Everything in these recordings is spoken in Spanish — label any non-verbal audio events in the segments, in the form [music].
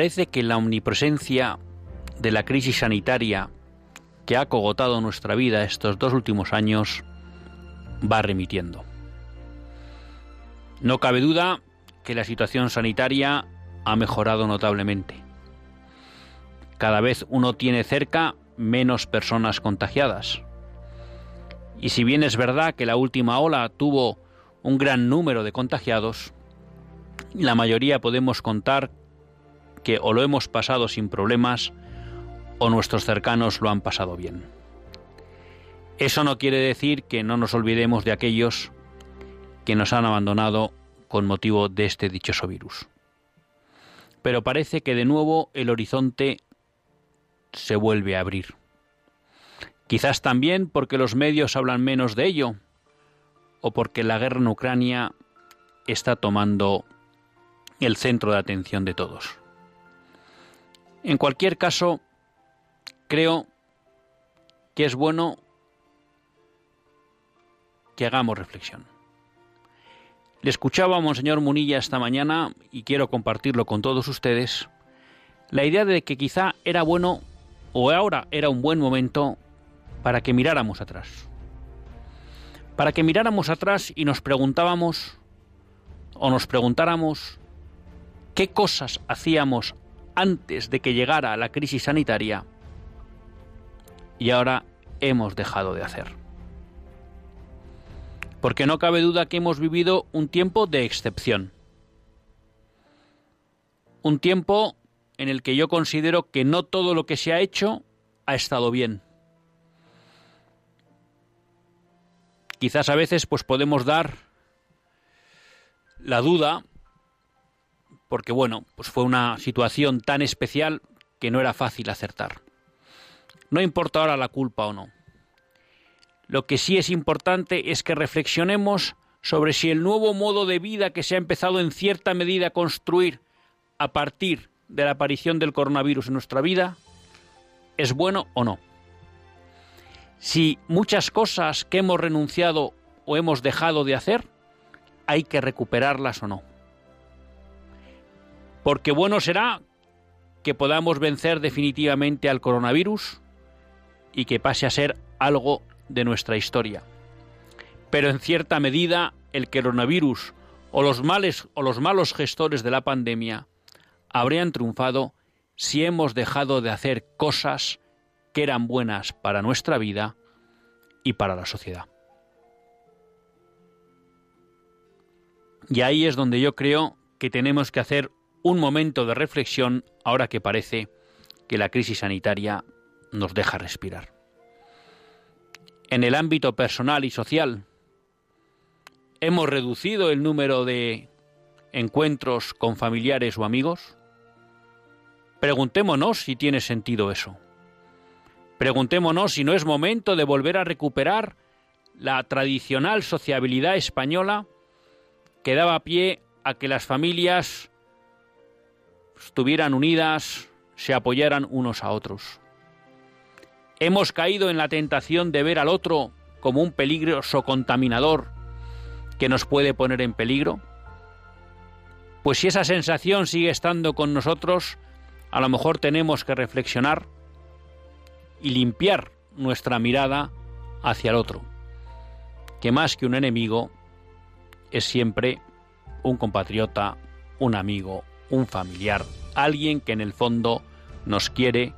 Parece que la omnipresencia de la crisis sanitaria que ha cogotado nuestra vida estos dos últimos años va remitiendo. No cabe duda que la situación sanitaria ha mejorado notablemente. Cada vez uno tiene cerca menos personas contagiadas. Y si bien es verdad que la última ola tuvo un gran número de contagiados, la mayoría podemos contar que o lo hemos pasado sin problemas o nuestros cercanos lo han pasado bien. Eso no quiere decir que no nos olvidemos de aquellos que nos han abandonado con motivo de este dichoso virus. Pero parece que de nuevo el horizonte se vuelve a abrir. Quizás también porque los medios hablan menos de ello o porque la guerra en Ucrania está tomando el centro de atención de todos. En cualquier caso, creo que es bueno que hagamos reflexión. Le escuchaba a Monseñor Munilla esta mañana y quiero compartirlo con todos ustedes. La idea de que quizá era bueno o ahora era un buen momento para que miráramos atrás. Para que miráramos atrás y nos preguntábamos o nos preguntáramos qué cosas hacíamos antes de que llegara la crisis sanitaria y ahora hemos dejado de hacer. Porque no cabe duda que hemos vivido un tiempo de excepción. Un tiempo en el que yo considero que no todo lo que se ha hecho ha estado bien. Quizás a veces pues podemos dar la duda porque bueno, pues fue una situación tan especial que no era fácil acertar. No importa ahora la culpa o no. Lo que sí es importante es que reflexionemos sobre si el nuevo modo de vida que se ha empezado en cierta medida a construir a partir de la aparición del coronavirus en nuestra vida es bueno o no. Si muchas cosas que hemos renunciado o hemos dejado de hacer, hay que recuperarlas o no porque bueno será que podamos vencer definitivamente al coronavirus y que pase a ser algo de nuestra historia. Pero en cierta medida el coronavirus o los males o los malos gestores de la pandemia habrían triunfado si hemos dejado de hacer cosas que eran buenas para nuestra vida y para la sociedad. Y ahí es donde yo creo que tenemos que hacer un momento de reflexión ahora que parece que la crisis sanitaria nos deja respirar. En el ámbito personal y social, ¿hemos reducido el número de encuentros con familiares o amigos? Preguntémonos si tiene sentido eso. Preguntémonos si no es momento de volver a recuperar la tradicional sociabilidad española que daba pie a que las familias estuvieran unidas, se apoyaran unos a otros. Hemos caído en la tentación de ver al otro como un peligroso contaminador que nos puede poner en peligro. Pues si esa sensación sigue estando con nosotros, a lo mejor tenemos que reflexionar y limpiar nuestra mirada hacia el otro, que más que un enemigo es siempre un compatriota, un amigo, un familiar, alguien que en el fondo nos quiere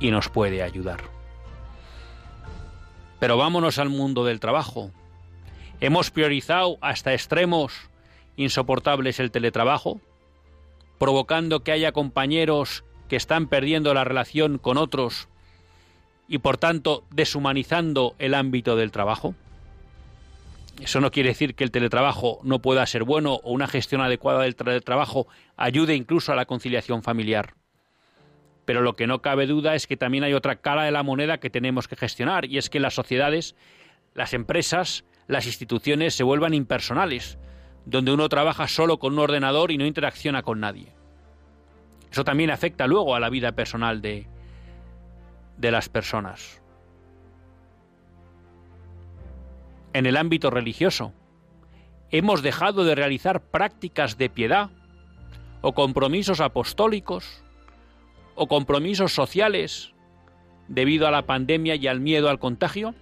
y nos puede ayudar. Pero vámonos al mundo del trabajo. Hemos priorizado hasta extremos insoportables el teletrabajo, provocando que haya compañeros que están perdiendo la relación con otros y por tanto deshumanizando el ámbito del trabajo. Eso no quiere decir que el teletrabajo no pueda ser bueno o una gestión adecuada del teletrabajo ayude incluso a la conciliación familiar. Pero lo que no cabe duda es que también hay otra cara de la moneda que tenemos que gestionar y es que las sociedades, las empresas, las instituciones se vuelvan impersonales, donde uno trabaja solo con un ordenador y no interacciona con nadie. Eso también afecta luego a la vida personal de, de las personas. En el ámbito religioso, hemos dejado de realizar prácticas de piedad o compromisos apostólicos o compromisos sociales debido a la pandemia y al miedo al contagio?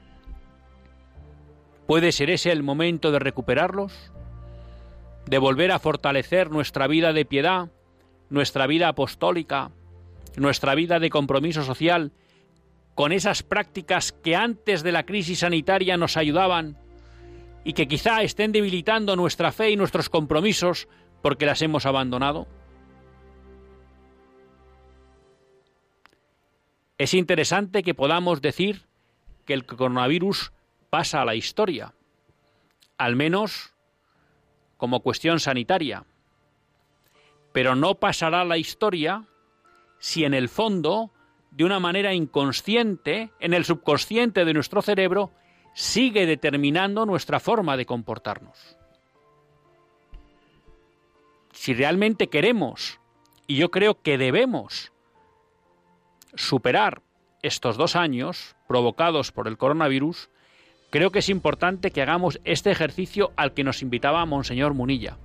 ¿Puede ser ese el momento de recuperarlos? ¿De volver a fortalecer nuestra vida de piedad, nuestra vida apostólica, nuestra vida de compromiso social con esas prácticas que antes de la crisis sanitaria nos ayudaban y que quizá estén debilitando nuestra fe y nuestros compromisos porque las hemos abandonado? Es interesante que podamos decir que el coronavirus pasa a la historia, al menos como cuestión sanitaria, pero no pasará a la historia si en el fondo de una manera inconsciente, en el subconsciente de nuestro cerebro, sigue determinando nuestra forma de comportarnos. Si realmente queremos, y yo creo que debemos, superar estos dos años provocados por el coronavirus, creo que es importante que hagamos este ejercicio al que nos invitaba Monseñor Munilla.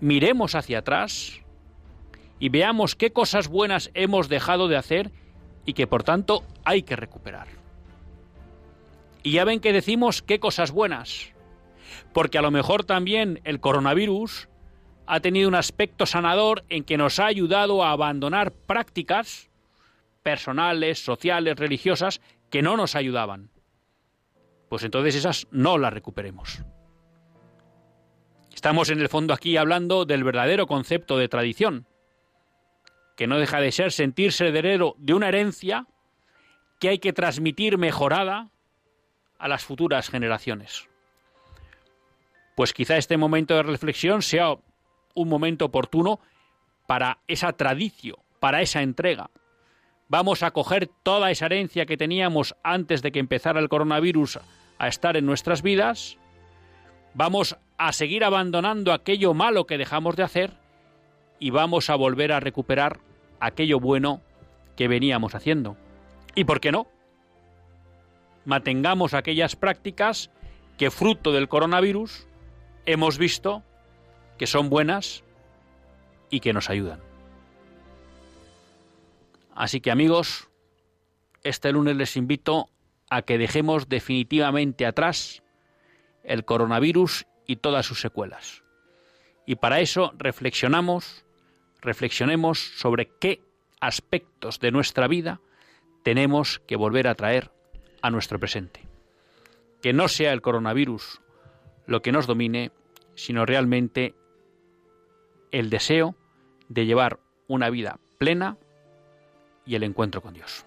Miremos hacia atrás, y veamos qué cosas buenas hemos dejado de hacer y que por tanto hay que recuperar. Y ya ven que decimos qué cosas buenas, porque a lo mejor también el coronavirus ha tenido un aspecto sanador en que nos ha ayudado a abandonar prácticas personales, sociales, religiosas, que no nos ayudaban. Pues entonces esas no las recuperemos. Estamos en el fondo aquí hablando del verdadero concepto de tradición, que no deja de ser sentirse heredero de una herencia que hay que transmitir mejorada a las futuras generaciones. Pues quizá este momento de reflexión sea un momento oportuno para esa tradición, para esa entrega. Vamos a coger toda esa herencia que teníamos antes de que empezara el coronavirus a estar en nuestras vidas, vamos a seguir abandonando aquello malo que dejamos de hacer y vamos a volver a recuperar aquello bueno que veníamos haciendo. ¿Y por qué no? Mantengamos aquellas prácticas que fruto del coronavirus hemos visto que son buenas y que nos ayudan. Así que amigos, este lunes les invito a que dejemos definitivamente atrás el coronavirus y todas sus secuelas. Y para eso reflexionamos reflexionemos sobre qué aspectos de nuestra vida tenemos que volver a traer a nuestro presente. Que no sea el coronavirus lo que nos domine, sino realmente el deseo de llevar una vida plena y el encuentro con Dios.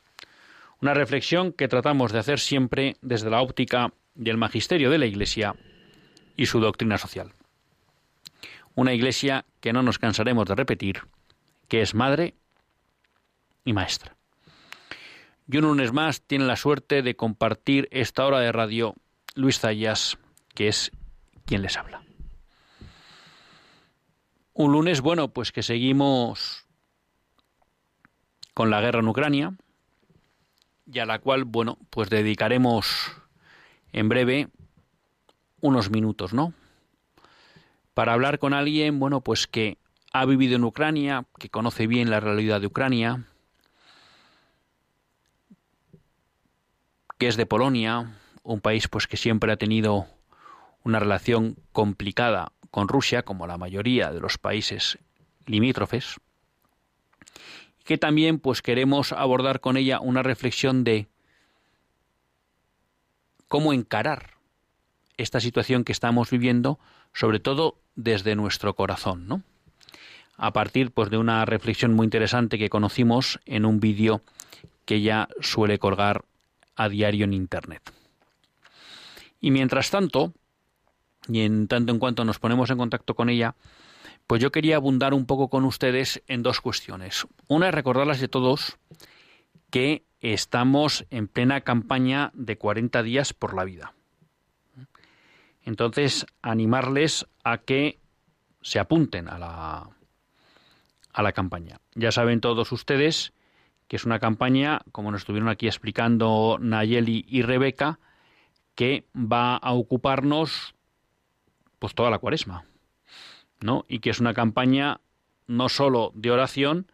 Una reflexión que tratamos de hacer siempre desde la óptica del magisterio de la Iglesia y su doctrina social. Una Iglesia que no nos cansaremos de repetir, que es madre y maestra. Y un lunes más tiene la suerte de compartir esta hora de radio Luis Zayas, que es quien les habla. Un lunes, bueno, pues que seguimos con la guerra en Ucrania y a la cual, bueno, pues dedicaremos en breve unos minutos, ¿no? Para hablar con alguien, bueno, pues que ha vivido en Ucrania, que conoce bien la realidad de Ucrania, que es de Polonia, un país pues que siempre ha tenido una relación complicada con Rusia, como la mayoría de los países limítrofes, que también pues queremos abordar con ella una reflexión de cómo encarar esta situación que estamos viviendo, sobre todo desde nuestro corazón, ¿no? A partir pues de una reflexión muy interesante que conocimos en un vídeo que ella suele colgar a diario en internet. Y mientras tanto, y en tanto en cuanto nos ponemos en contacto con ella, pues yo quería abundar un poco con ustedes en dos cuestiones. Una es recordarles de todos que estamos en plena campaña de 40 días por la vida. Entonces, animarles a que se apunten a la, a la campaña. Ya saben todos ustedes que es una campaña, como nos estuvieron aquí explicando Nayeli y Rebeca, que va a ocuparnos pues toda la cuaresma, ¿no? Y que es una campaña no solo de oración,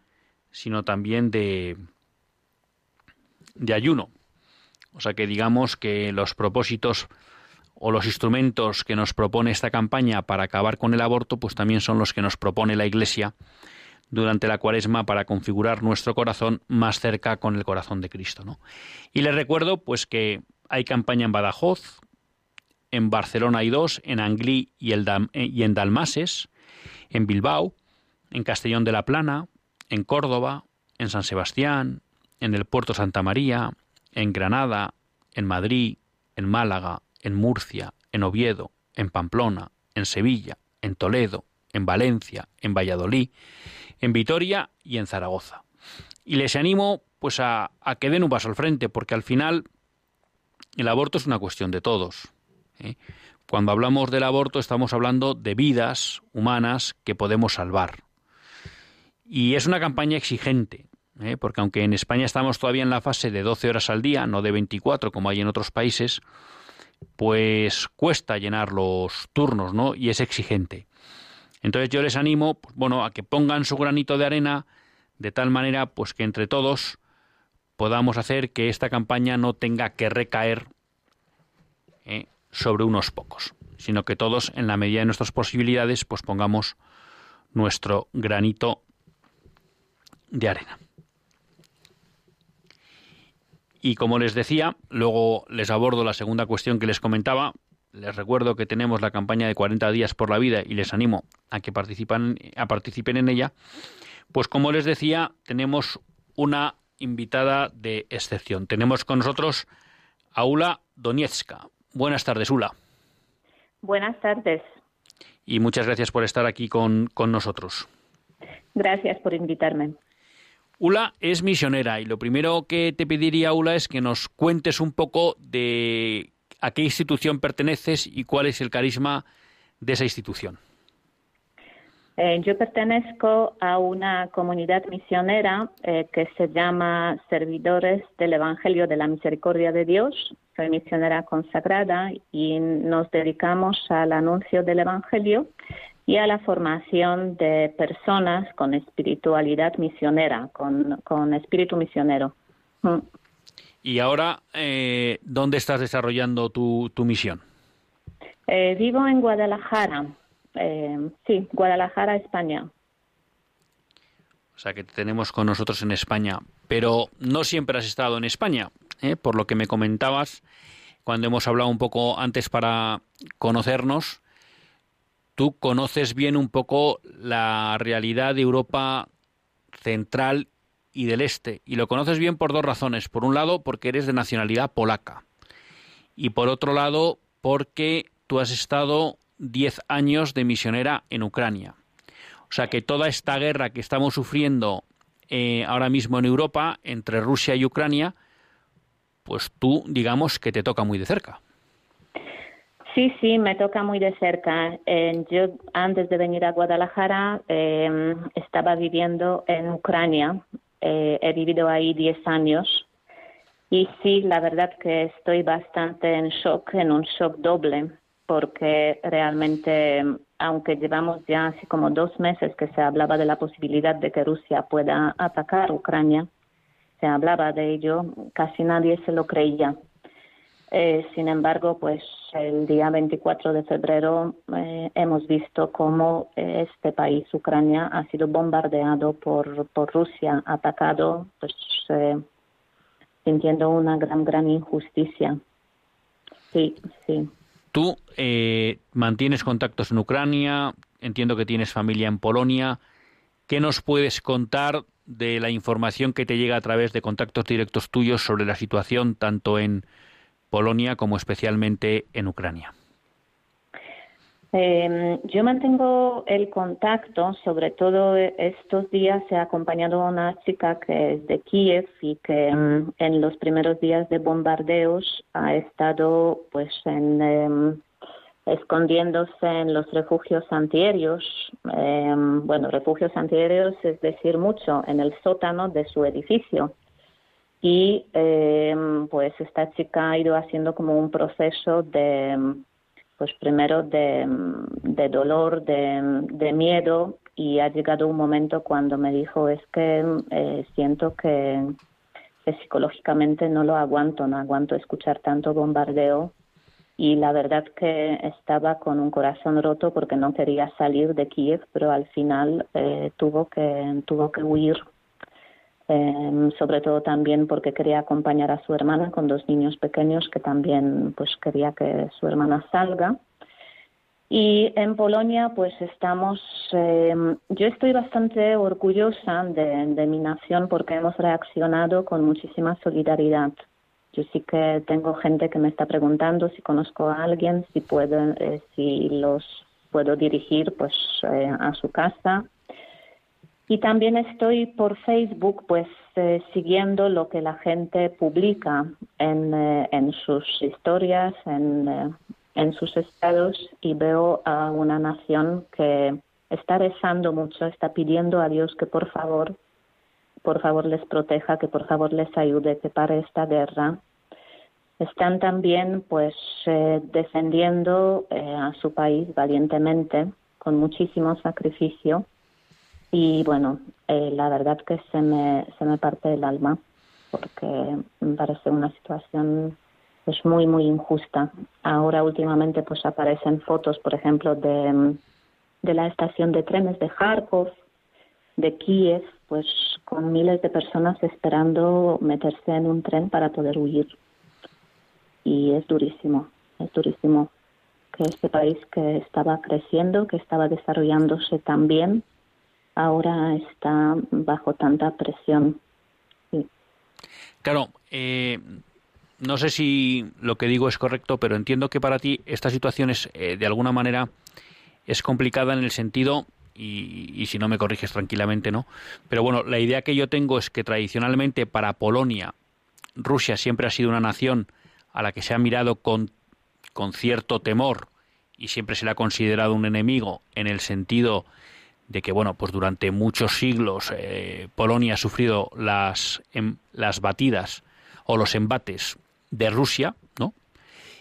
sino también de, de ayuno. O sea que digamos que los propósitos o los instrumentos que nos propone esta campaña para acabar con el aborto, pues también son los que nos propone la Iglesia durante la cuaresma para configurar nuestro corazón más cerca con el corazón de Cristo. ¿no? Y les recuerdo pues que hay campaña en Badajoz, en Barcelona hay dos, en Anglí y, eh, y en Dalmases, en Bilbao, en Castellón de la Plana, en Córdoba, en San Sebastián, en el Puerto Santa María, en Granada, en Madrid, en Málaga, en Murcia, en Oviedo, en Pamplona, en Sevilla, en Toledo, en Valencia, en Valladolid, en Vitoria y en Zaragoza. Y les animo pues a, que den un paso al frente, porque al final el aborto es una cuestión de todos. ¿eh? Cuando hablamos del aborto estamos hablando de vidas humanas que podemos salvar. Y es una campaña exigente, ¿eh? porque aunque en España estamos todavía en la fase de 12 horas al día, no de 24 como hay en otros países, pues cuesta llenar los turnos, ¿no? Y es exigente. Entonces yo les animo, pues, bueno, a que pongan su granito de arena de tal manera, pues que entre todos podamos hacer que esta campaña no tenga que recaer ¿eh? Sobre unos pocos, sino que todos, en la medida de nuestras posibilidades, pues pongamos nuestro granito de arena. Y como les decía, luego les abordo la segunda cuestión que les comentaba. Les recuerdo que tenemos la campaña de 40 días por la vida y les animo a que participen, a participen en ella. Pues como les decía, tenemos una invitada de excepción. Tenemos con nosotros a Ula Doniecka. Buenas tardes, Ula. Buenas tardes. Y muchas gracias por estar aquí con, con nosotros. Gracias por invitarme. Ula es misionera y lo primero que te pediría, Ula, es que nos cuentes un poco de a qué institución perteneces y cuál es el carisma de esa institución. Eh, yo pertenezco a una comunidad misionera eh, que se llama Servidores del Evangelio de la Misericordia de Dios. Soy misionera consagrada y nos dedicamos al anuncio del Evangelio y a la formación de personas con espiritualidad misionera, con, espíritu misionero. Mm. Y ahora, eh, ¿dónde estás desarrollando tu, tu misión? Eh, vivo en Guadalajara. Eh, sí, Guadalajara, España. O sea que te tenemos con nosotros en España. Pero no siempre has estado en España, ¿eh? por lo que me comentabas cuando hemos hablado un poco antes para conocernos. Tú conoces bien un poco la realidad de Europa central y del este. Y lo conoces bien por dos razones. Por un lado, porque eres de nacionalidad polaca. Y por otro lado, porque tú has estado diez años de misionera en Ucrania. O sea que toda esta guerra que estamos sufriendo eh, ahora mismo en Europa entre Rusia y Ucrania, pues tú digamos que te toca muy de cerca. Sí, sí, me toca muy de cerca. Eh, yo antes de venir a Guadalajara eh, estaba viviendo en Ucrania. he vivido ahí diez años. Y sí, la verdad que estoy bastante en shock, en un shock doble porque realmente, aunque llevamos ya así como dos meses que se hablaba de la posibilidad de que Rusia pueda atacar Ucrania, se hablaba de ello, casi nadie se lo creía. Eh, sin embargo, pues el día 24 de febrero eh, hemos visto cómo este país, Ucrania, ha sido bombardeado por, por Rusia, atacado, pues eh, sintiendo una gran, gran injusticia. Sí, sí. Tú eh, mantienes contactos en Ucrania, entiendo que tienes familia en Polonia. ¿Qué nos puedes contar de la información que te llega a través de contactos directos tuyos sobre la situación tanto en Polonia como especialmente en Ucrania? Eh, yo mantengo el contacto, sobre todo estos días he acompañado a una chica que es de Kiev y que mm, en los primeros días de bombardeos ha estado pues en em, escondiéndose en los refugios antiaéreos. Em, bueno, refugios antiaéreos es decir mucho, en el sótano de su edificio. Y em, pues esta chica ha ido haciendo como un proceso de pues primero de, dolor, de, miedo y ha llegado un momento cuando me dijo es que eh, siento que, psicológicamente no lo aguanto, no aguanto escuchar tanto bombardeo y la verdad que estaba con un corazón roto porque no quería salir de Kiev, pero al final eh, tuvo que tuvo que huir eh, sobre todo también porque quería acompañar a su hermana con dos niños pequeños que también pues quería que su hermana salga. Y en Polonia pues estamos, em, yo estoy bastante orgullosa de, de, mi nación porque hemos reaccionado con muchísima solidaridad. Yo sí que tengo gente que me está preguntando si conozco a alguien, si puedo, eh, si los puedo dirigir pues eh, a su casa y también estoy por Facebook, pues eh, siguiendo lo que la gente publica en, eh, en sus historias, en, eh, en sus estados, y veo a una nación que está rezando mucho, está pidiendo a Dios que por favor, por favor les proteja, que por favor les ayude, que pare esta guerra. Están también, pues, defendiendo a su país valientemente, con muchísimo sacrificio y bueno, eh, la verdad que se me, se me parte el alma porque me parece una situación pues muy muy injusta. Ahora últimamente pues aparecen fotos, por ejemplo, de, de la estación de trenes de Kharkov, de Kiev, pues con miles de personas esperando meterse en un tren para poder huir. Y es durísimo, es durísimo que este país que estaba creciendo, que estaba desarrollándose tan bien, ahora está bajo tanta presión. Claro, eh, no sé si lo que digo es correcto, pero entiendo que para ti esta situación es, eh, de alguna manera, es complicada en el sentido, y, si no me corriges tranquilamente, ¿no? Pero bueno, la idea que yo tengo es que tradicionalmente para Polonia, Rusia siempre ha sido una nación a la que se ha mirado con, con cierto temor y siempre se le ha considerado un enemigo en el sentido de que bueno pues durante muchos siglos eh, Polonia ha sufrido las em, las batidas o los embates de Rusia no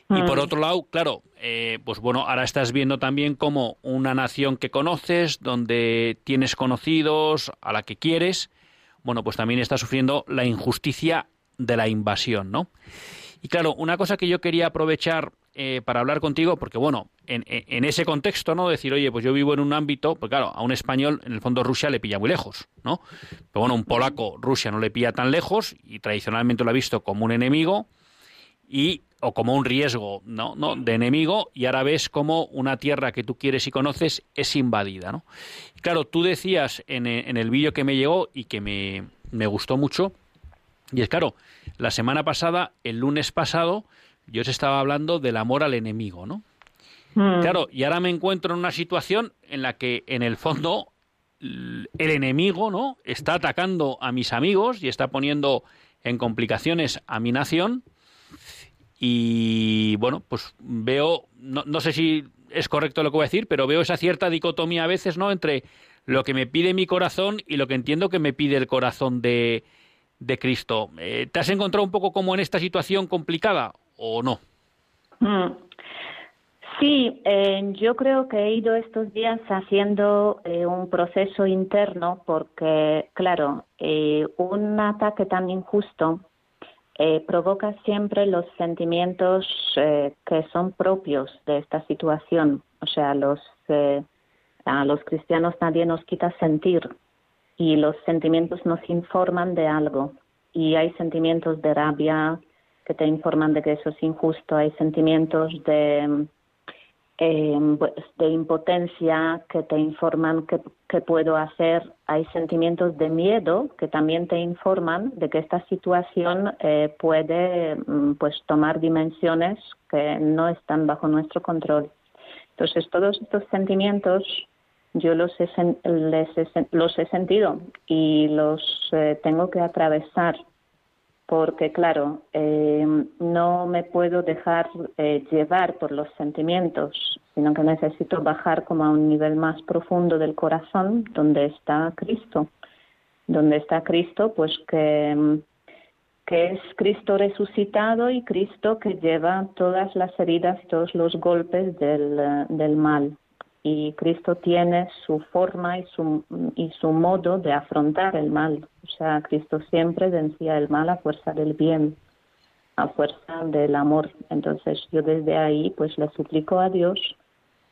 y por mm. otro lado claro eh, pues bueno ahora estás viendo también como una nación que conoces donde tienes conocidos a la que quieres bueno pues también está sufriendo la injusticia de la invasión no y claro una cosa que yo quería aprovechar eh, para hablar contigo, porque bueno, en, ese contexto, ¿no? Decir, oye, pues yo vivo en un ámbito, pues claro, a un español, en el fondo Rusia le pilla muy lejos, ¿no? Pero bueno, un polaco, Rusia no le pilla tan lejos y tradicionalmente lo ha visto como un enemigo y o como un riesgo ¿no? ¿no? de enemigo y ahora ves como una tierra que tú quieres y conoces es invadida. ¿no? claro, tú decías en, en el vídeo que me llegó y que me, me gustó mucho, y es claro, la semana pasada, el lunes pasado, yo os estaba hablando del amor al enemigo, ¿no? Mm. Claro, y ahora me encuentro en una situación en la que, en el fondo, el enemigo, ¿no? Está atacando a mis amigos y está poniendo en complicaciones a mi nación. Y bueno, pues veo, no, no sé si es correcto lo que voy a decir, pero veo esa cierta dicotomía a veces, ¿no? Entre lo que me pide mi corazón y lo que entiendo que me pide el corazón de, de Cristo. Eh, ¿Te has encontrado un poco como en esta situación complicada o no? Mm. Sí, eh, yo creo que he ido estos días haciendo eh, un proceso interno porque, claro, un ataque tan injusto provoca siempre los sentimientos que son propios de esta situación. O sea, los, a los cristianos nadie nos quita sentir y los sentimientos nos informan de algo. Y hay sentimientos de rabia que te informan de que eso es injusto, hay sentimientos de, em, pues, de impotencia que te informan qué puedo hacer, hay sentimientos de miedo que también te informan de que esta situación eh, puede mm, pues tomar dimensiones que no están bajo nuestro control. Entonces, todos estos sentimientos yo los he, los he sentido y los eh, tengo que atravesar porque claro, eh, no me puedo dejar eh, llevar por los sentimientos, sino que necesito bajar como a un nivel más profundo del corazón, donde está Cristo, donde está Cristo, pues que, que es Cristo resucitado y Cristo que lleva todas las heridas, todos los golpes del, del mal y Cristo tiene su forma y su, y su modo de afrontar el mal. O sea, Cristo siempre vencía el mal a fuerza del bien, a fuerza del amor. Entonces yo desde ahí pues le suplico a Dios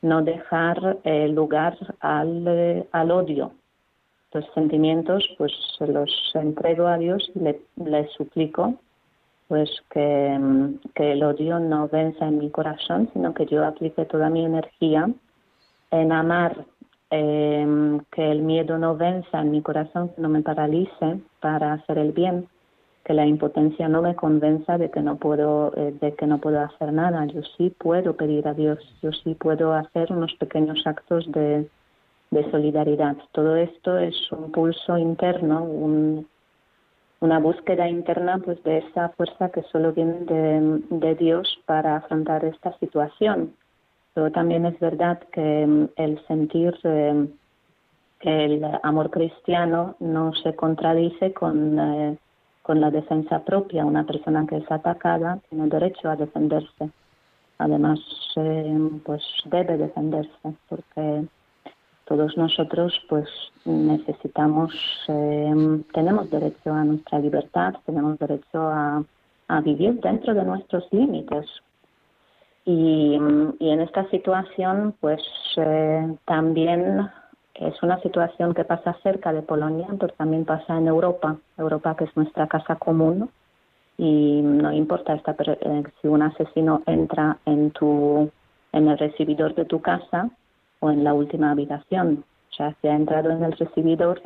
no dejar eh, lugar al, eh, al odio. Los sentimientos pues los entrego a Dios y le, le suplico pues que, que el odio no venza en mi corazón, sino que yo aplique toda mi energía en amar, em, que el miedo no venza en mi corazón, que no me paralice para hacer el bien, que la impotencia no me convenza de que no puedo, eh, de que no puedo hacer nada. Yo sí puedo pedir a Dios, yo sí puedo hacer unos pequeños actos de, de solidaridad. Todo esto es un pulso interno, un, una búsqueda interna pues de esa fuerza que solo viene de, de Dios para afrontar esta situación pero también es verdad que mm, el sentir eh, el amor cristiano no se contradice con, eh, con la defensa propia. Una persona que es atacada tiene derecho a defenderse. Además, eh, pues debe defenderse porque todos nosotros pues necesitamos, tenemos derecho a nuestra libertad, tenemos derecho a vivir dentro de nuestros límites, y, en esta situación, pues eh, también es una situación que pasa cerca de Polonia, pero también pasa en Europa, Europa que es nuestra casa común, y no importa esta, eh, si un asesino entra en tu en el recibidor de tu casa o en la última habitación. O sea, si ha entrado en el recibidor,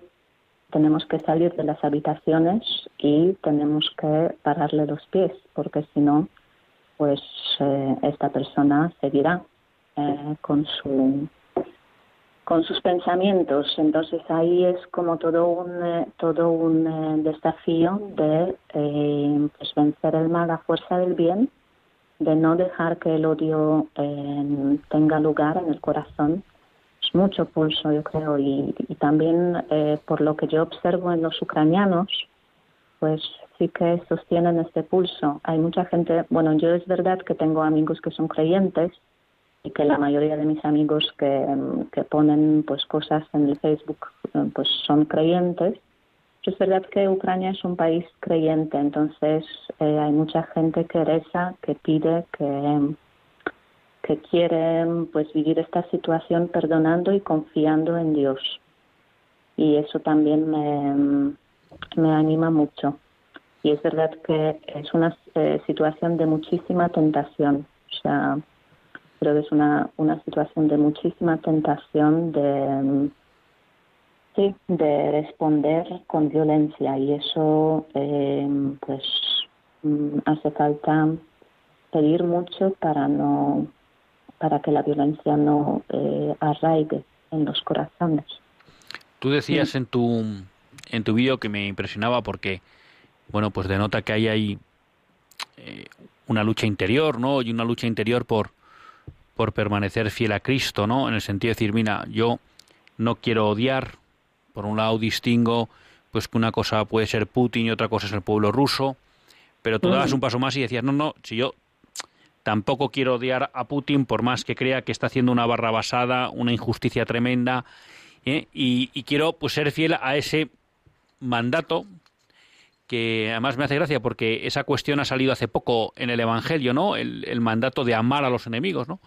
tenemos que salir de las habitaciones y tenemos que pararle los pies, porque si no, pues eh, esta persona seguirá eh, con su con sus pensamientos. Entonces ahí es como todo un eh, todo un desafío de pues vencer el mal a fuerza del bien de no dejar que el odio tenga lugar en el corazón. Es mucho pulso yo creo y, y también por lo que yo observo en los ucranianos pues sí que sostienen este pulso. Hay mucha gente, bueno, yo es verdad que tengo amigos que son creyentes y que la mayoría de mis amigos que, que ponen pues cosas en el Facebook pues son creyentes. es verdad que Ucrania es un país creyente, entonces eh, hay mucha gente que reza, que pide que, que quiere pues vivir esta situación perdonando y confiando en Dios. Y eso también me, me anima mucho. Y es verdad que es una eh, situación de muchísima tentación. O sea, creo que es una, una situación de muchísima tentación de, sí, de responder con violencia. Y eso, eh, pues, mm, hace falta pedir mucho para no para que la violencia no eh, arraigue en los corazones. Tú decías en tu en tu vídeo que me impresionaba porque bueno pues denota que hay ahí eh, una lucha interior, ¿no? Y una lucha interior por por permanecer fiel a Cristo, ¿no? En el sentido de decir, mira, yo no quiero odiar. Por un lado distingo pues que una cosa puede ser Putin y otra cosa es el pueblo ruso, pero tú dabas un paso más y decías, no, no, si yo Tampoco quiero odiar a Putin por más que crea que está haciendo una barra basada, una injusticia tremenda, ¿eh? y, quiero pues ser fiel a ese mandato que además me hace gracia porque esa cuestión ha salido hace poco en el Evangelio, ¿no? El, mandato de amar a los enemigos, ¿no?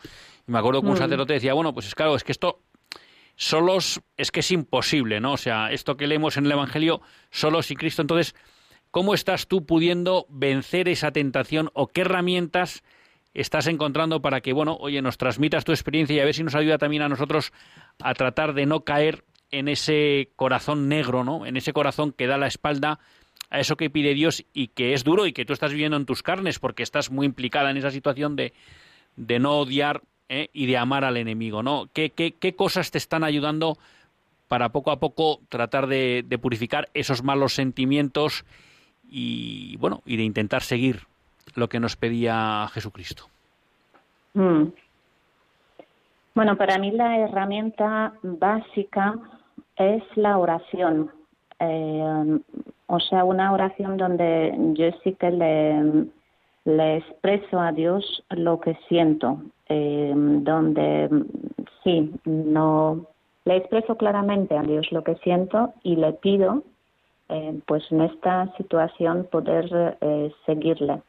Y me acuerdo que un sacerdote decía, bueno, pues es claro, es que esto solos es que es imposible, ¿no? O sea, esto que leemos en el Evangelio solo sin Cristo, entonces, ¿cómo estás tú pudiendo vencer esa tentación o qué herramientas estás encontrando para que, bueno, oye, nos transmitas tu experiencia y a ver si nos ayuda también a nosotros a tratar de no caer en ese corazón negro, ¿no? En ese corazón que da la espalda a eso que pide Dios y que es duro y que tú estás viviendo en tus carnes porque estás muy implicada en esa situación de, de no odiar ¿eh? y de amar al enemigo, ¿no? ¿Qué, qué, qué cosas te están ayudando para poco a poco tratar de, purificar esos malos sentimientos y, bueno, y de intentar seguir lo que nos pedía Jesucristo? Mm. Bueno, para mí la herramienta básica es la oración. Eh, o sea, una oración donde yo sí que le, expreso a Dios lo que siento, eh, donde sí, no le expreso claramente a Dios lo que siento y le pido, eh, pues en esta situación poder seguirle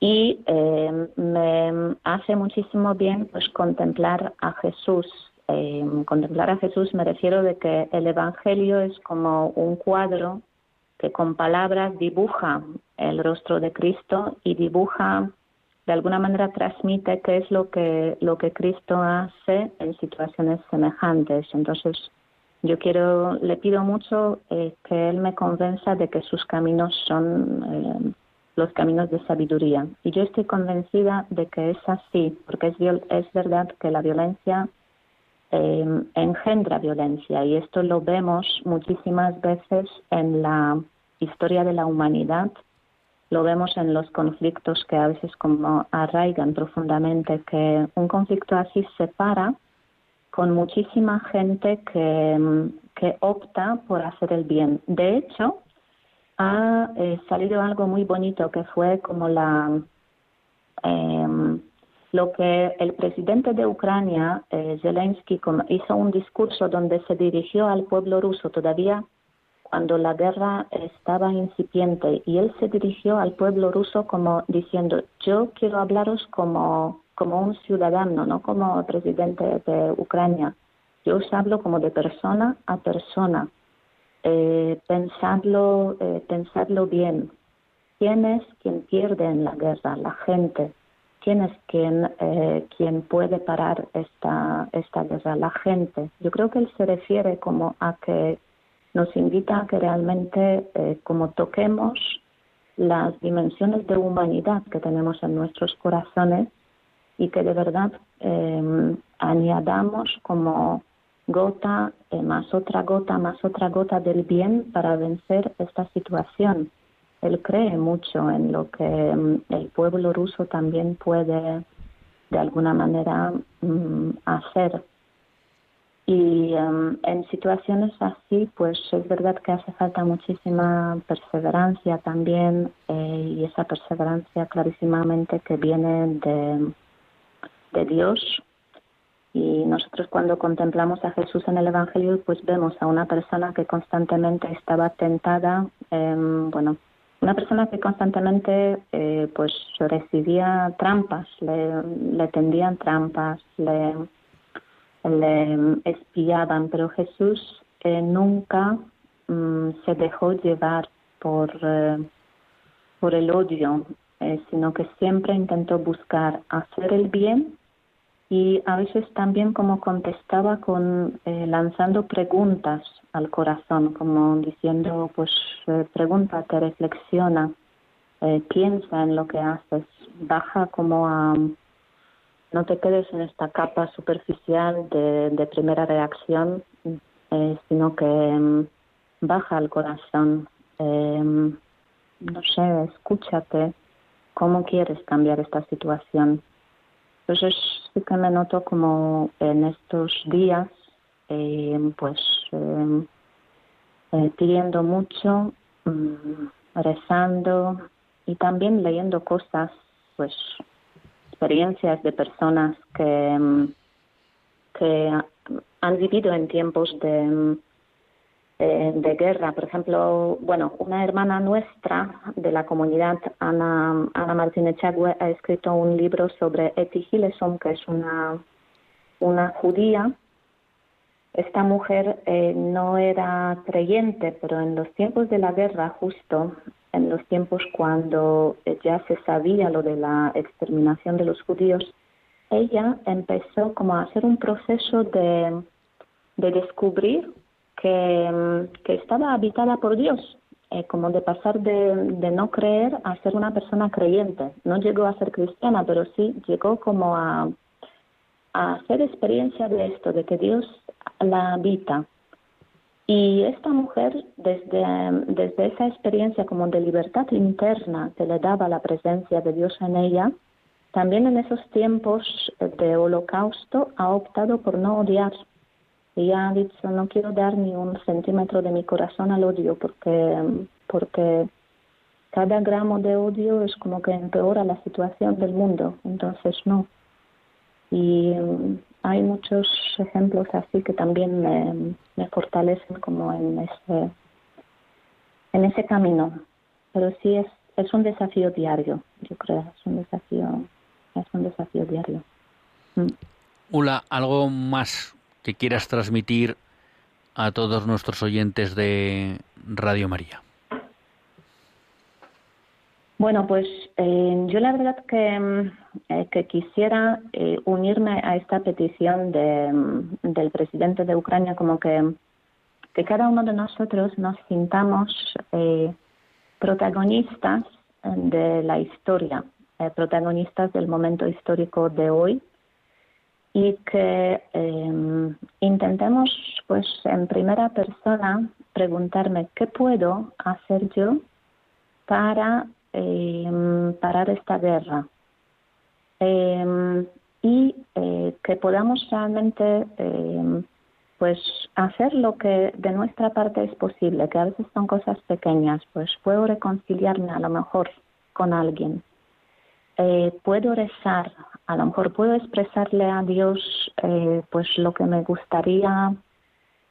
y eh, me hace muchísimo bien pues contemplar a Jesús. Eh, contemplar a Jesús me refiero de que el Evangelio es como un cuadro que con palabras dibuja el rostro de Cristo y dibuja de alguna manera transmite qué es lo que lo que Cristo hace en situaciones semejantes. Entonces yo quiero le pido mucho eh, que él me convenza de que sus caminos son los caminos de sabiduría. Y yo estoy convencida de que es así, porque es, es verdad que la violencia eh, engendra violencia y esto lo vemos muchísimas veces en la historia de la humanidad, lo vemos en los conflictos que a veces como arraigan profundamente, que un conflicto así se para con muchísima gente que, que opta por hacer el bien. De hecho, ha eh, salido algo muy bonito que fue como la em, lo que el presidente de Ucrania, eh, Zelensky, hizo un discurso donde se dirigió al pueblo ruso todavía cuando la guerra estaba incipiente y él se dirigió al pueblo ruso como diciendo yo quiero hablaros como como un ciudadano, no como presidente de Ucrania. Yo os hablo como de persona a persona eh, pensarlo, eh, pensarlo bien. ¿Quién es quien pierde en la guerra? La gente. ¿Quién es quien, eh, quien puede parar esta, esta guerra? La gente. Yo creo que él se refiere como a que nos invita a que realmente eh, como toquemos las dimensiones de humanidad que tenemos en nuestros corazones y que de verdad eh, añadamos como gota eh, más otra gota más otra gota del bien para vencer esta situación. Él cree mucho en lo que mm, el pueblo ruso también puede de alguna manera mm, hacer. Y mm, en situaciones así, pues es verdad que hace falta muchísima perseverancia también eh, y esa perseverancia clarísimamente que viene de, de Dios y nosotros cuando contemplamos a Jesús en el Evangelio, pues vemos a una persona que constantemente estaba tentada, bueno, una persona que constantemente eh, pues recibía trampas, le, tendían trampas, le, espiaban, pero Jesús eh, nunca mm, se dejó llevar por, eh, por el odio, sino que siempre intentó buscar hacer el bien y a veces también como contestaba con lanzando preguntas al corazón, como diciendo, pues eh, pregúntate, reflexiona, eh, piensa en lo que haces, baja como a, no te quedes en esta capa superficial de, primera reacción, eh, sino que mm, baja al corazón, em, no sé, escúchate, cómo quieres cambiar esta situación. Entonces sí que me noto como en estos días eh, pues eh, eh, pidiendo mucho, mm, rezando y también leyendo cosas, pues experiencias de personas que, mm, que han vivido en tiempos de, de guerra. Por ejemplo, bueno, una hermana nuestra de la comunidad, Ana, Ana Martínez Chagüe, ha escrito un libro sobre Eti Gileson, que es una, una judía esta mujer eh, no era creyente, pero en los tiempos de la guerra, justo en los tiempos cuando ya se sabía lo de la exterminación de los judíos, ella empezó como a hacer un proceso de, descubrir que, estaba habitada por Dios, eh, como de pasar de, no creer a ser una persona creyente. No llegó a ser cristiana, pero sí llegó como a, a hacer experiencia de esto, de que Dios la habita. Y esta mujer, desde, desde esa experiencia como de libertad interna que le daba la presencia de Dios en ella, también en esos tiempos de holocausto ha optado por no odiar. Y ha dicho, no quiero dar ni un centímetro de mi corazón al odio porque, porque cada gramo de odio es como que empeora la situación del mundo. Entonces, no. Y hay muchos ejemplos así que también me, fortalecen como en ese, en ese camino. Pero sí es, es un desafío diario, yo creo, es un desafío, es un desafío diario. Mm. ¿algo más que quieras transmitir a todos nuestros oyentes de Radio María? Bueno, pues eh, yo la verdad que, mm, eh, que quisiera eh, unirme a esta petición de, mm, del presidente de Ucrania, como que, que cada uno de nosotros nos sintamos protagonistas de la historia, protagonistas del momento histórico de hoy y que intentemos, pues, en primera persona preguntarme qué puedo hacer yo para eh, parar esta guerra. Em, y eh, que podamos realmente em, pues hacer lo que de nuestra parte es posible, que a veces son cosas pequeñas, pues puedo reconciliarme a lo mejor con alguien, eh, puedo rezar, a lo mejor puedo expresarle a Dios eh, pues lo que me gustaría,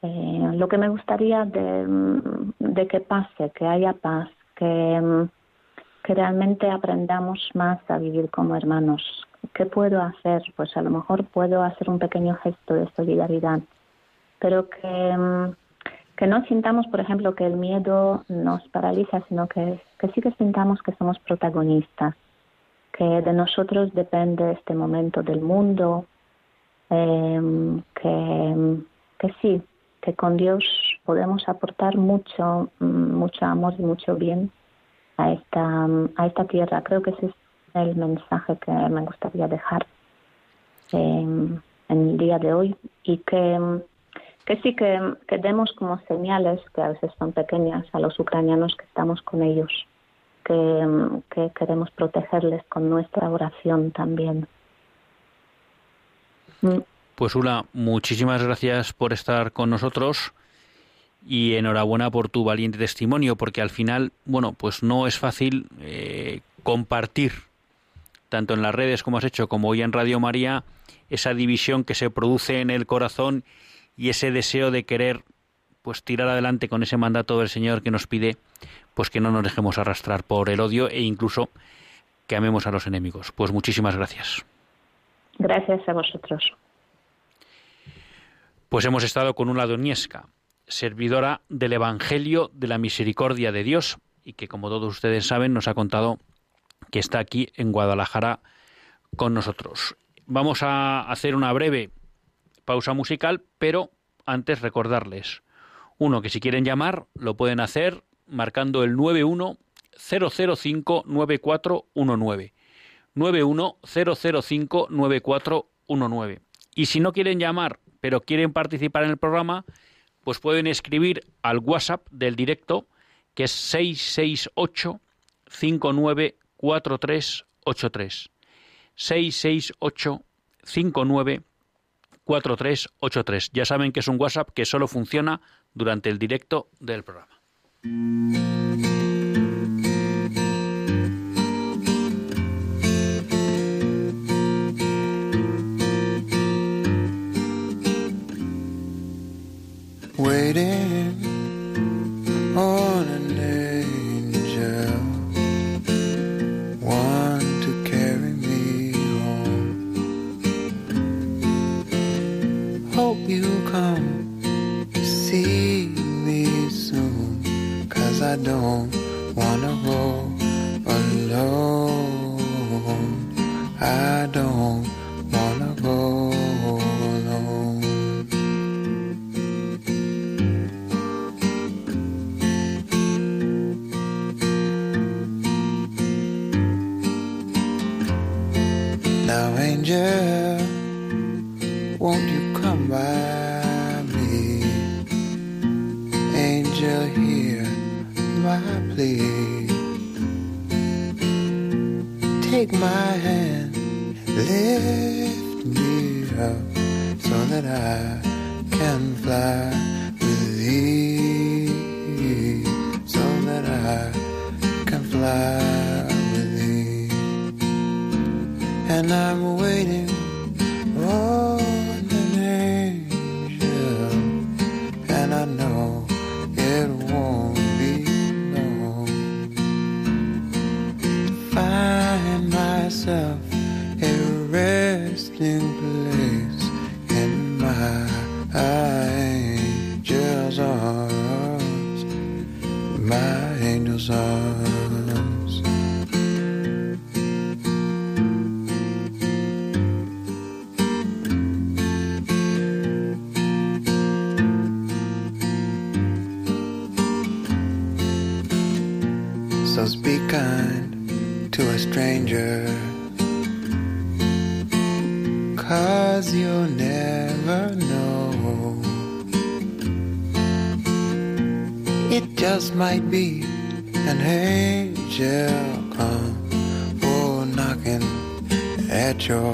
lo que me gustaría de, que pase, que haya paz, que realmente aprendamos más a vivir como hermanos. ¿Qué puedo hacer? Pues a lo mejor puedo hacer un pequeño gesto de solidaridad, pero que, no sintamos, por ejemplo, que el miedo nos paraliza, sino que sí que sintamos que somos protagonistas, que de nosotros depende este momento del mundo, em, que, que sí, que con Dios podemos aportar mucho, mm, mucho amor y mucho bien a esta, a esta tierra. Creo que ese es el mensaje que me gustaría dejar en el día de hoy y que, que sí que, demos como señales que a veces son pequeñas a los ucranianos que estamos con ellos, que, que queremos protegerles con nuestra oración también. Mm. Pues Ula, muchísimas gracias por estar con nosotros y enhorabuena por tu valiente testimonio, porque al final, bueno, pues no es fácil eh, compartir, tanto en las redes como has hecho, como hoy en Radio María, esa división que se produce en el corazón y ese deseo de querer pues tirar adelante con ese mandato del Señor que nos pide pues que no nos dejemos arrastrar por el odio e incluso que amemos a los enemigos. Pues muchísimas gracias. Gracias a vosotros. Pues hemos estado con una doniesca, servidora del Evangelio de la Misericordia de Dios y que como todos ustedes saben nos ha contado que está aquí en Guadalajara con nosotros. Vamos a hacer una breve pausa musical, pero antes recordarles, uno, que si quieren llamar lo pueden hacer marcando el 91 005 9419. 91 005 9419. Y si no quieren llamar, pero quieren participar en el programa, pues pueden escribir al WhatsApp del directo, que es 668 594383. 668 594383. Ya saben que es un WhatsApp que solo funciona durante el directo del programa. Cause you'll never know. It just might be an angel come oh, knocking at your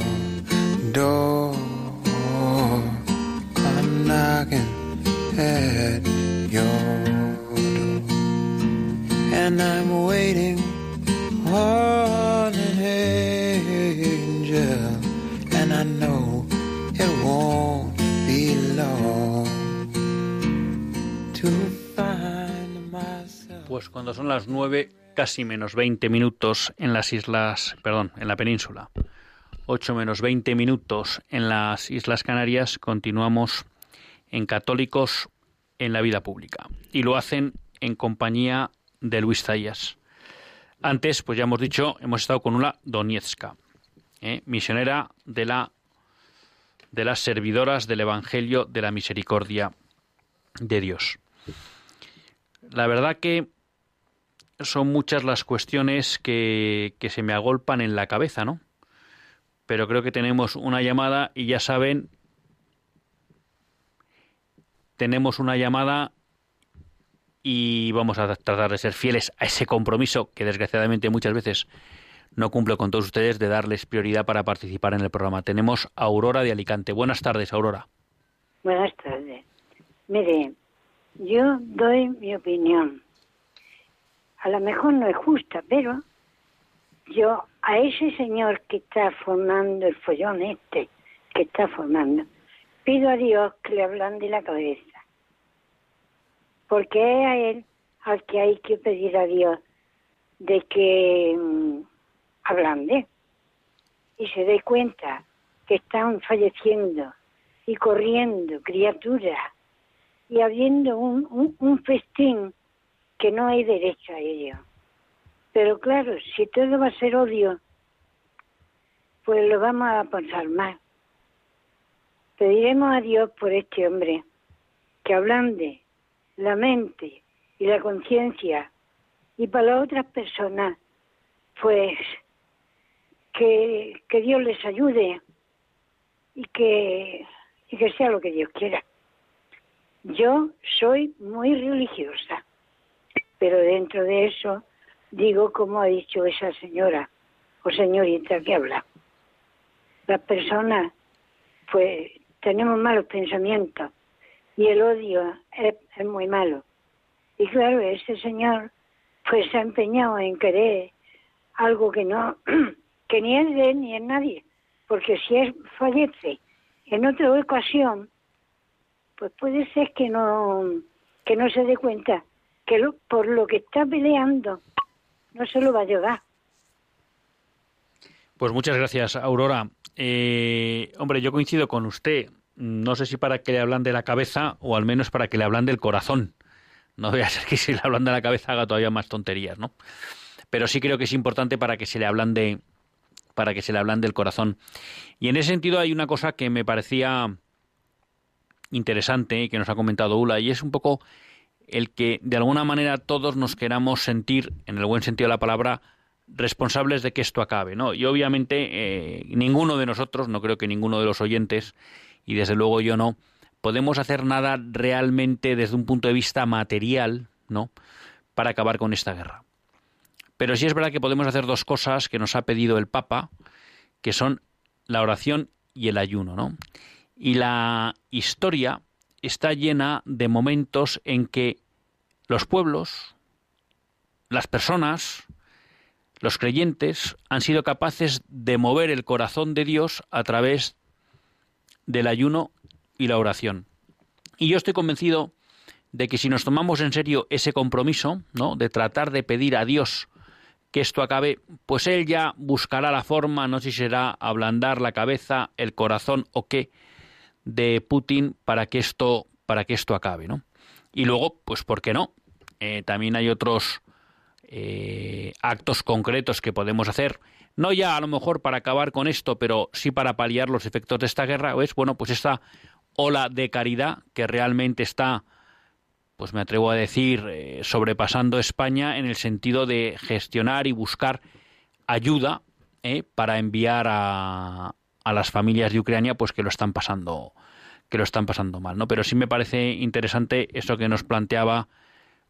door. Come knocking at your door and I'm waiting Pues cuando son las nueve, casi menos 20 minutos en las islas, perdón, en la península, 8 menos 20 minutos en las Islas Canarias, continuamos en Católicos en la vida pública. Y lo hacen en compañía de Luis Zayas. Antes, pues ya hemos dicho, hemos estado con una Doniezka, ¿eh? misionera de la de las servidoras del Evangelio de la Misericordia de Dios. La verdad que son muchas las cuestiones que, que se me agolpan en la cabeza, ¿no? Pero creo que tenemos una llamada y ya saben, tenemos una llamada y vamos a tratar de ser fieles a ese compromiso que desgraciadamente muchas veces no cumplo con todos ustedes de darles prioridad para participar en el programa. Tenemos a Aurora de Alicante. Buenas tardes, Aurora. Buenas tardes. Mire, yo doy mi opinión. A lo mejor no es justa, pero yo a ese señor que está formando el follón este, que está formando, pido a Dios que le ablande la cabeza. porque es a él al que hay que pedir a Dios de que mm, ablande y se dé cuenta que están falleciendo y corriendo criaturas y habiendo un, un, festín que no hay derecho a ello. Pero claro, si todo va a ser odio, pues lo vamos a pensar mal. Pediremos a Dios por este hombre que ablande la mente y la conciencia y para las otras personas, pues que, que Dios les ayude y que, y que sea lo que Dios quiera. Yo soy muy religiosa, pero dentro de eso digo como ha dicho esa señora o señorita que habla. Las personas, pues, tenemos malos pensamientos y el odio es, muy malo. Y claro, ese señor, pues, se ha empeñado en querer algo que no, [clears throat] que ni es de él ni es nadie, porque si él fallece en otra ocasión, pues puede ser que no que no se dé cuenta que por lo que está peleando no se lo va a llevar. Pues muchas gracias, Aurora. Eh, hombre, yo coincido con usted. No sé si para que le hablan de la cabeza o al menos para que le hablan del corazón. No voy a ser que si le hablan de la cabeza haga todavía más tonterías, ¿no? Pero sí creo que es importante para que se le hablan de para que se le hablan del corazón. Y en ese sentido hay una cosa que me parecía interesante que nos ha comentado Ula y es un poco el que de alguna manera todos nos queramos sentir, en el buen sentido de la palabra, responsables de que esto acabe, ¿no? Y obviamente eh, ninguno de nosotros, no creo que ninguno de los oyentes, y desde luego yo no, podemos hacer nada realmente desde un punto de vista material, ¿no? Para acabar con esta guerra. Pero sí es verdad que podemos hacer dos cosas que nos ha pedido el Papa, que son la oración y el ayuno, ¿no? Y la historia está llena de momentos en que los pueblos, las personas, los creyentes han sido capaces de mover el corazón de Dios a través del ayuno y la oración. Y yo estoy convencido de que si nos tomamos en serio ese compromiso, ¿no? de tratar de pedir a Dios que esto acabe, pues él ya buscará la forma, no si será ablandar la cabeza, el corazón o qué, de Putin para que esto, para que esto acabe, ¿no? Y luego, pues, ¿por qué no? Eh, también hay otros eh, actos concretos que podemos hacer, no ya a lo mejor para acabar con esto, pero sí para paliar los efectos de esta guerra, es bueno, pues esta ola de caridad que realmente está, pues me atrevo a decir, eh, sobrepasando España en el sentido de gestionar y buscar ayuda para enviar a, a las familias de Ucrania pues que lo están pasando que lo están pasando mal, ¿no? Pero sí me parece interesante eso que nos planteaba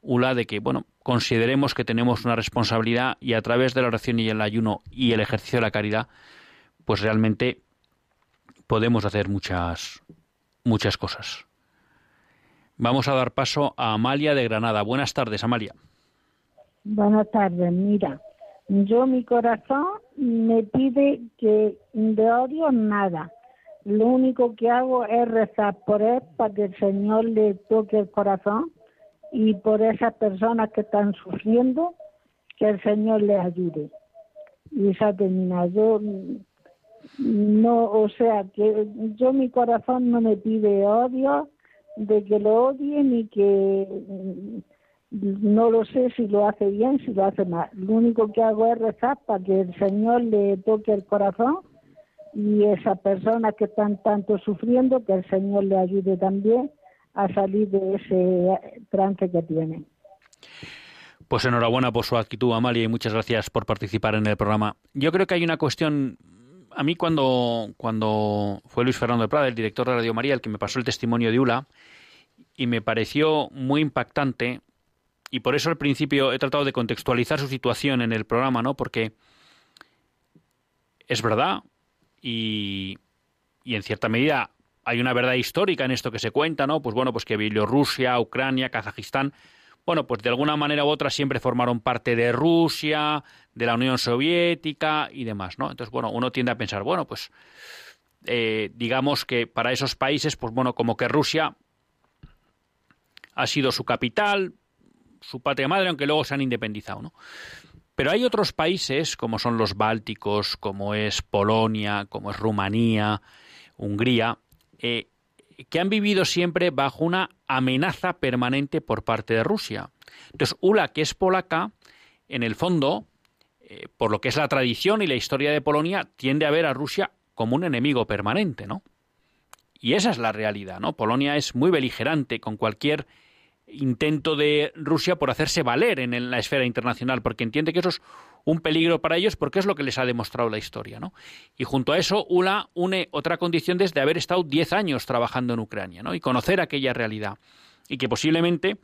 Ula de que, bueno, consideremos que tenemos una responsabilidad y a través de la oración y el ayuno y el ejercicio de la caridad, pues realmente podemos hacer muchas muchas cosas. Vamos a dar paso a Amalia de Granada. Buenas tardes, Amalia. Buenas tardes, mira, yo mi corazón me pide que de odio nada. Lo único que hago es rezar por él para que el Señor le toque el corazón y por esas personas que están sufriendo, que el Señor les ayude. Y esa termina. Yo no, o sea, que yo mi corazón no me pide odio, de que lo odie ni que no lo sé si lo hace bien, si lo hace mal. Lo único que hago es rezar para que el Señor le toque el corazón y esas personas que están tanto sufriendo, que el Señor le ayude también a salir de ese trance que tienen. Pues enhorabuena por su actitud, Amalia, y muchas gracias por participar en el programa. Yo creo que hay una cuestión. A mí, cuando, cuando fue Luis Fernando de Prada, el director de Radio María, el que me pasó el testimonio de ULA, y me pareció muy impactante y por eso al principio he tratado de contextualizar su situación en el programa, ¿no? Porque es verdad y, y en cierta medida hay una verdad histórica en esto que se cuenta, ¿no? Pues bueno, pues que Bielorrusia, Ucrania, Kazajistán, bueno, pues de alguna manera u otra siempre formaron parte de Rusia, de la Unión Soviética y demás, ¿no? Entonces, bueno, uno tiende a pensar, bueno, pues eh, digamos que para esos países, pues bueno, como que Rusia ha sido su capital, su patria madre, aunque luego se han independizado, ¿no? Pero hay otros países, como son los bálticos, como es Polonia, como es Rumanía, Hungría, eh, que han vivido siempre bajo una amenaza permanente por parte de Rusia. Entonces, Ula, que es polaca, en el fondo, eh, por lo que es la tradición y la historia de Polonia, tiende a ver a Rusia como un enemigo permanente, ¿no? Y esa es la realidad, ¿no? Polonia es muy beligerante con cualquier intento de Rusia por hacerse valer en la esfera internacional, porque entiende que eso es un peligro para ellos, porque es lo que les ha demostrado la historia. ¿no? Y junto a eso, ULA une otra condición desde haber estado 10 años trabajando en Ucrania ¿no? y conocer aquella realidad. Y que posiblemente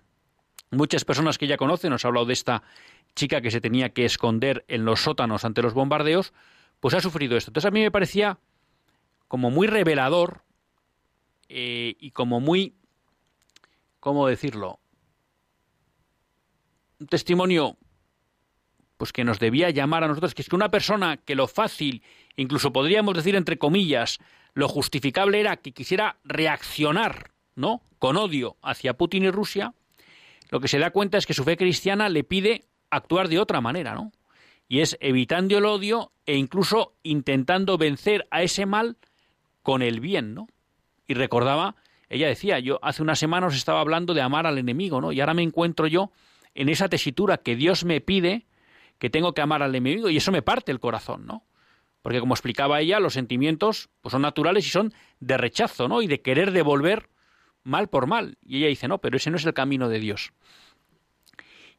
muchas personas que ya conocen, nos ha hablado de esta chica que se tenía que esconder en los sótanos ante los bombardeos, pues ha sufrido esto. Entonces a mí me parecía como muy revelador eh, y como muy ¿cómo decirlo? Testimonio pues que nos debía llamar a nosotros, que es que una persona que lo fácil, incluso podríamos decir entre comillas, lo justificable era que quisiera reaccionar, ¿no? Con odio hacia Putin y Rusia, lo que se da cuenta es que su fe cristiana le pide actuar de otra manera, ¿no? Y es evitando el odio e incluso intentando vencer a ese mal con el bien, ¿no? Y recordaba ella decía, yo hace unas semanas estaba hablando de amar al enemigo, ¿no? Y ahora me encuentro yo en esa tesitura que Dios me pide que tengo que amar al enemigo y eso me parte el corazón, ¿no? Porque como explicaba ella, los sentimientos pues son naturales y son de rechazo, ¿no? Y de querer devolver mal por mal. Y ella dice, no, pero ese no es el camino de Dios.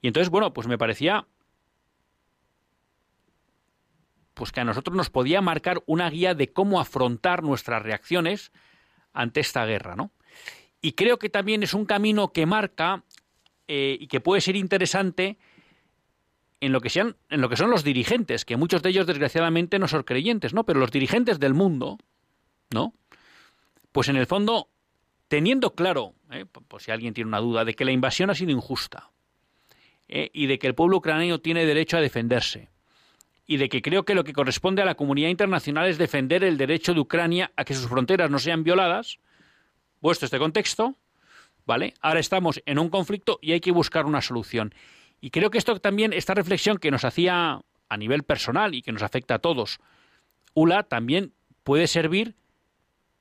Y entonces, bueno, pues me parecía pues que a nosotros nos podía marcar una guía de cómo afrontar nuestras reacciones ante esta guerra, ¿no? Y creo que también es un camino que marca eh, y que puede ser interesante en lo que sean, en lo que son los dirigentes, que muchos de ellos desgraciadamente no son creyentes, ¿no? Pero los dirigentes del mundo, ¿no? Pues en el fondo, teniendo claro, ¿eh? por si alguien tiene una duda, de que la invasión ha sido injusta ¿eh? y de que el pueblo ucraniano tiene derecho a defenderse y de que creo que lo que corresponde a la comunidad internacional es defender el derecho de Ucrania a que sus fronteras no sean violadas, puesto este contexto, ¿vale? Ahora estamos en un conflicto y hay que buscar una solución. Y creo que esto también, esta reflexión que nos hacía a nivel personal y que nos afecta a todos, ULA también puede servir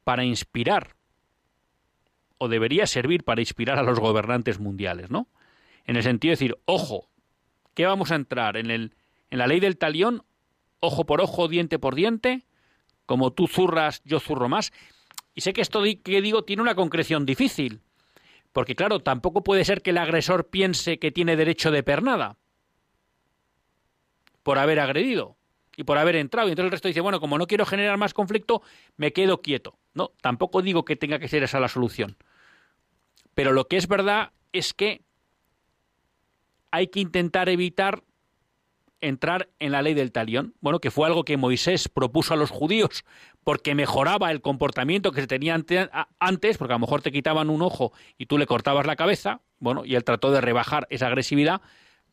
para inspirar, o debería servir para inspirar a los gobernantes mundiales, ¿no? En el sentido de decir, ojo, que vamos a entrar en, el, en la ley del talión, ojo por ojo, diente por diente, como tú zurras, yo zurro más, y sé que esto que digo tiene una concreción difícil, porque claro, tampoco puede ser que el agresor piense que tiene derecho de pernada por haber agredido y por haber entrado. Y entonces el resto dice, bueno, como no quiero generar más conflicto, me quedo quieto. No, tampoco digo que tenga que ser esa la solución. Pero lo que es verdad es que hay que intentar evitar entrar en la ley del talión, bueno, que fue algo que Moisés propuso a los judíos porque mejoraba el comportamiento que se tenía antes, porque a lo mejor te quitaban un ojo y tú le cortabas la cabeza, bueno, y él trató de rebajar esa agresividad,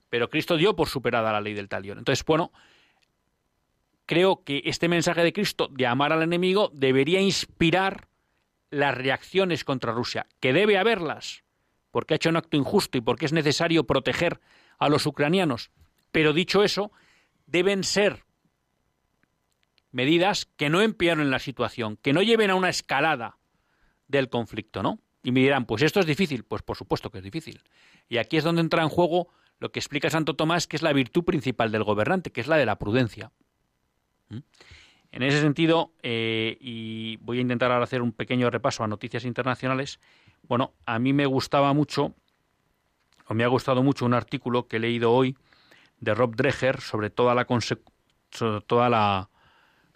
pero Cristo dio por superada la ley del talión. Entonces, bueno, creo que este mensaje de Cristo de amar al enemigo debería inspirar las reacciones contra Rusia, que debe haberlas, porque ha hecho un acto injusto y porque es necesario proteger a los ucranianos. Pero dicho eso, deben ser medidas que no empeoren la situación, que no lleven a una escalada del conflicto, ¿no? Y me dirán, pues esto es difícil. Pues por supuesto que es difícil. Y aquí es donde entra en juego lo que explica Santo Tomás, que es la virtud principal del gobernante, que es la de la prudencia. ¿Mm? En ese sentido, eh, y voy a intentar ahora hacer un pequeño repaso a noticias internacionales, bueno, a mí me gustaba mucho, o me ha gustado mucho un artículo que he leído hoy de Rob Dreher sobre toda la, sobre toda la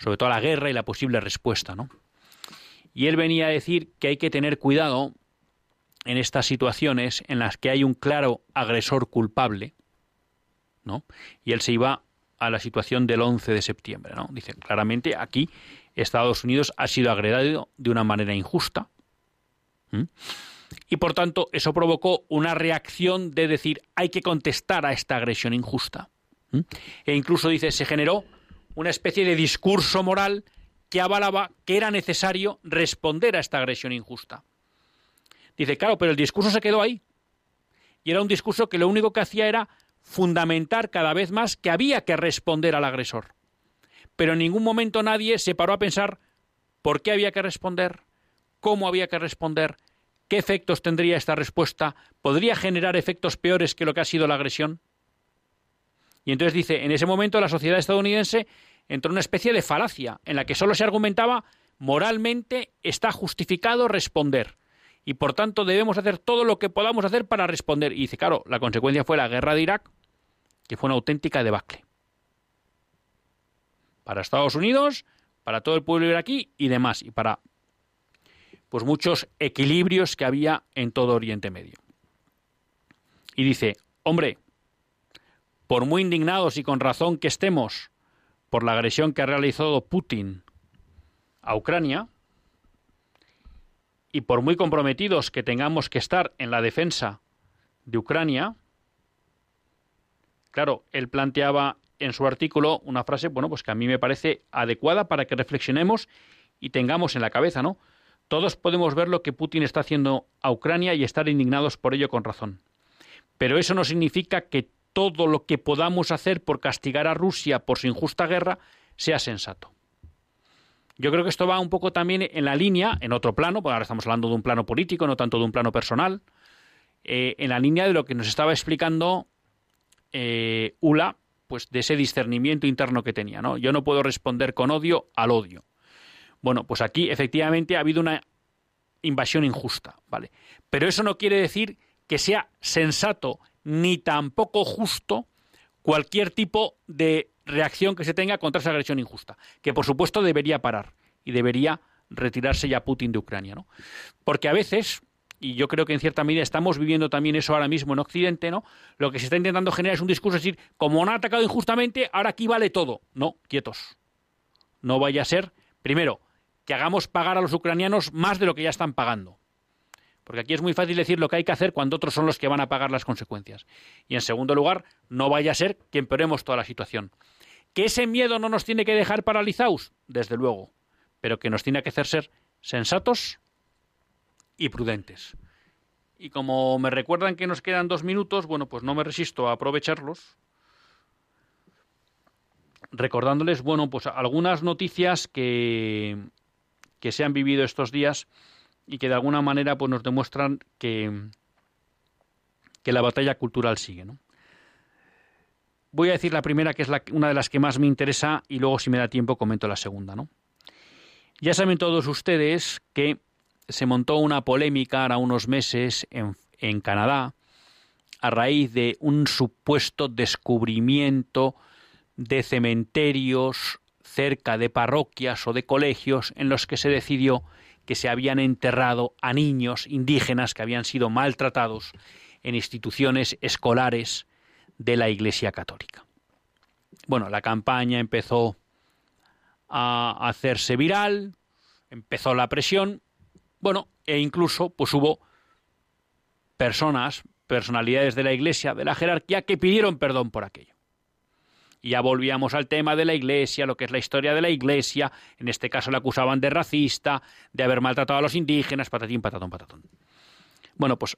sobre toda la guerra y la posible respuesta, ¿no? Y él venía a decir que hay que tener cuidado en estas situaciones en las que hay un claro agresor culpable, ¿no? Y él se iba a la situación del 11 de septiembre, ¿no? Dice claramente aquí Estados Unidos ha sido agredido de una manera injusta. Y por tanto, eso provocó una reacción de decir hay que contestar a esta agresión injusta. E incluso dice, se generó una especie de discurso moral que avalaba que era necesario responder a esta agresión injusta. Dice, claro, pero el discurso se quedó ahí. y era un discurso que lo único que hacía era fundamentar cada vez más que había que responder al agresor. Pero en ningún momento nadie se paró a pensar por qué había que responder, cómo había que responder, qué efectos tendría esta respuesta, podría generar efectos peores que lo que ha sido la agresión. Y entonces dice, en ese momento la sociedad estadounidense entró en una especie de falacia en la que solo se argumentaba moralmente está justificado responder y por tanto debemos hacer todo lo que podamos hacer para responder. Y dice, claro, la consecuencia fue la guerra de Irak, que fue una auténtica debacle. Para Estados Unidos, para todo el pueblo iraquí y demás, y para pues muchos equilibrios que había en todo Oriente Medio. Y dice, hombre, por muy indignados y con razón que estemos por la agresión que ha realizado Putin a Ucrania, y por muy comprometidos que tengamos que estar en la defensa de Ucrania, claro, él planteaba en su artículo una frase, bueno, pues que a mí me parece adecuada para que reflexionemos y tengamos en la cabeza, ¿no? Todos podemos ver lo que Putin está haciendo a Ucrania y estar indignados por ello con razón. Pero eso no significa que todo lo que podamos hacer por castigar a Rusia por su injusta guerra sea sensato. Yo creo que esto va un poco también en la línea, en otro plano, porque ahora estamos hablando de un plano político, no tanto de un plano personal, eh, en la línea de lo que nos estaba explicando eh, Ula, pues de ese discernimiento interno que tenía. ¿no? Yo no puedo responder con odio al odio. Bueno, pues aquí efectivamente ha habido una invasión injusta, ¿vale? Pero eso no quiere decir que sea sensato ni tampoco justo cualquier tipo de reacción que se tenga contra esa agresión injusta, que por supuesto debería parar y debería retirarse ya Putin de Ucrania, ¿no? Porque a veces, y yo creo que en cierta medida estamos viviendo también eso ahora mismo en Occidente, ¿no? Lo que se está intentando generar es un discurso, es decir, como han atacado injustamente, ahora aquí vale todo. No, quietos. No vaya a ser, primero, que hagamos pagar a los ucranianos más de lo que ya están pagando. Porque aquí es muy fácil decir lo que hay que hacer cuando otros son los que van a pagar las consecuencias. Y en segundo lugar, no vaya a ser que empeoremos toda la situación. ¿Que ese miedo no nos tiene que dejar paralizados? Desde luego. Pero que nos tiene que hacer ser sensatos y prudentes. Y como me recuerdan que nos quedan dos minutos, bueno, pues no me resisto a aprovecharlos. Recordándoles, bueno, pues algunas noticias que, que se han vivido estos días y que de alguna manera pues nos demuestran que, que la batalla cultural sigue, ¿no? Voy a decir la primera, que es la, una de las que más me interesa, y luego, si me da tiempo, comento la segunda. ¿no? Ya saben todos ustedes que se montó una polémica ahora unos meses en, en Canadá a raíz de un supuesto descubrimiento de cementerios cerca de parroquias o de colegios en los que se decidió que se habían enterrado a niños indígenas que habían sido maltratados en instituciones escolares de la Iglesia Católica. Bueno, la campaña empezó a hacerse viral, empezó la presión, bueno, e incluso pues hubo personas, personalidades de la Iglesia, de la jerarquía, que pidieron perdón por aquello. Y ya volvíamos al tema de la Iglesia, lo que es la historia de la Iglesia. En este caso la acusaban de racista, de haber maltratado a los indígenas, patatín, patatón, patatón. Bueno, pues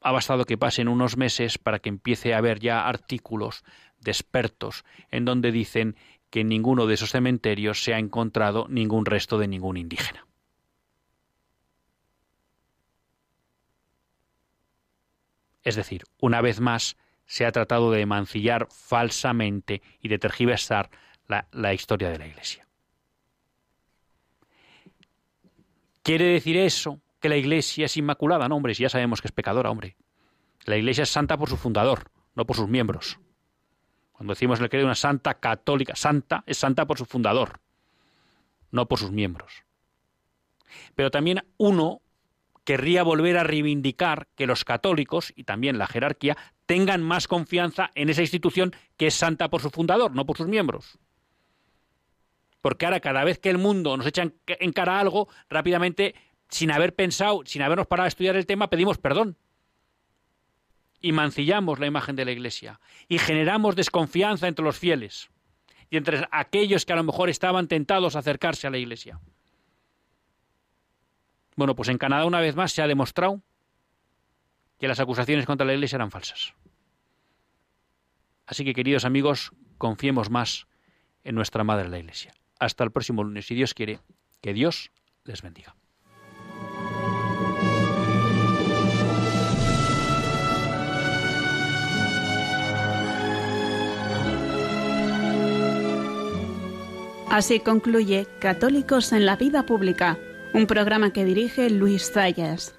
ha bastado que pasen unos meses para que empiece a haber ya artículos de expertos en donde dicen que en ninguno de esos cementerios se ha encontrado ningún resto de ningún indígena. Es decir, una vez más se ha tratado de mancillar falsamente y de tergiversar la, historia de la Iglesia. ¿Quiere decir eso que la Iglesia es inmaculada. No, hombre, si ya sabemos que es pecadora, hombre. La Iglesia es santa por su fundador, no por sus miembros. Cuando decimos que hay una santa católica, santa, es santa por su fundador, no por sus miembros. Pero también uno querría volver a reivindicar que los católicos y también la jerarquía tengan más confianza en esa institución que es santa por su fundador, no por sus miembros. Porque ahora cada vez que el mundo nos echa en cara algo, rápidamente sin haber pensado, sin habernos parado a estudiar el tema, pedimos perdón. Y mancillamos la imagen de la Iglesia. Y generamos desconfianza entre los fieles. Y entre aquellos que a lo mejor estaban tentados a acercarse a la Iglesia. Bueno, pues en Canadá una vez más se ha demostrado que las acusaciones contra la Iglesia eran falsas. Así que, queridos amigos, confiemos más en nuestra Madre la Iglesia. Hasta el próximo lunes, si Dios quiere, que Dios les bendiga. Así concluye Católicos en la Vida Pública, un programa que dirige Luis Zayas.